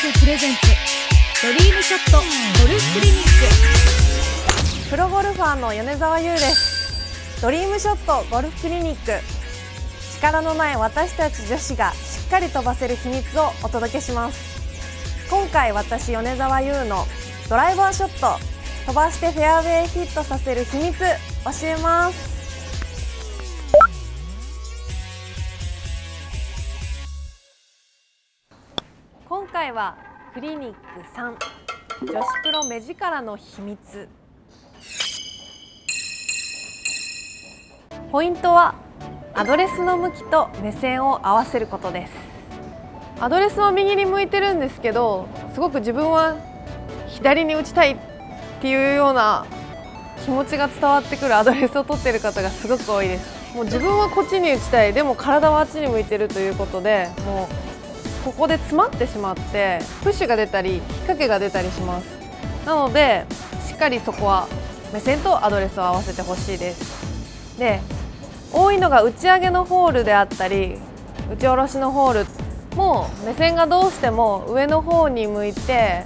プレゼンツドリームショットゴルフクリニック。プロゴルファーの米澤優です。ドリームショットゴルフクリニック。力のない私たち女子がしっかり飛ばせる秘密をお届けします。今回私米澤優のドライバーショット飛ばしてフェアウェイヒットさせる秘密教えます。今回はクリニック3女子プロ目力の秘密。ポイントはアドレスの向きと目線を合わせることです。アドレスは右に向いてるんですけどすごく自分は左に打ちたいっていうような気持ちが伝わってくるアドレスを取ってる方がすごく多いです。もう自分はこっちに打ちたい。でも体はあっちに向いてるということでもうここで詰まってしまってプッシュが出たり引っ掛けが出たりします。なのでしっかりそこは目線とアドレスを合わせてほしいです。で多いのが打ち上げのホールであったり打ち下ろしのホールも目線がどうしても上の方に向いて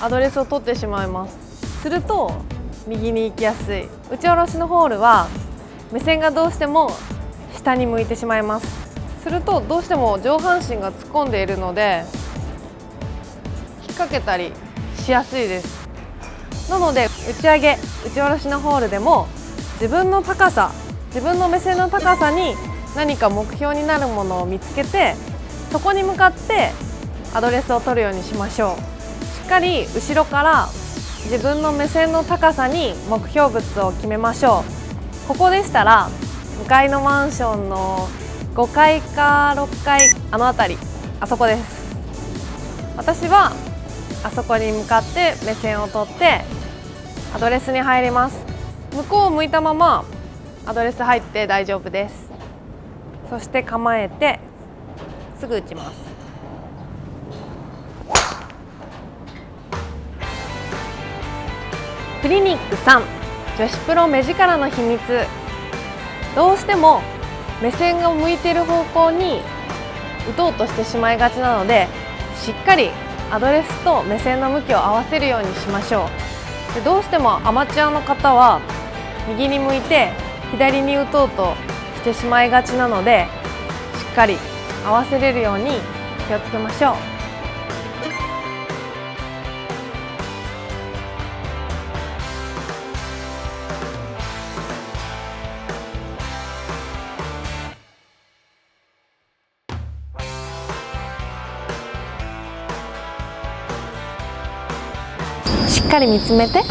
アドレスを取ってしまいます。すると右に行きやすい。打ち下ろしのホールは目線がどうしても下に向いてしまいます。するとどうしても上半身が突っ込んでいるので引っ掛けたりしやすいです。なので打ち上げ打ち下ろしのホールでも自分の高さ自分の目線の高さに何か目標になるものを見つけてそこに向かってアドレスを取るようにしましょう。しっかり後ろから自分の目線の高さに目標物を決めましょう。ここでしたら向かいのマンションの5階か6階あの辺り。あそこです。私はあそこに向かって目線を取ってアドレスに入ります。向こうを向いたままアドレス入って大丈夫です。そして構えてすぐ打ちます。クリニック3女子プロ目力の秘密。どうしても目線が向いている方向に打とうとしてしまいがちなのでしっかりアドレスと目線の向きを合わせるようにしましょう。でどうしてもアマチュアの方は右に向いて左に打とうとしてしまいがちなのでしっかり合わせれるように気をつけましょう。しっかり見つめて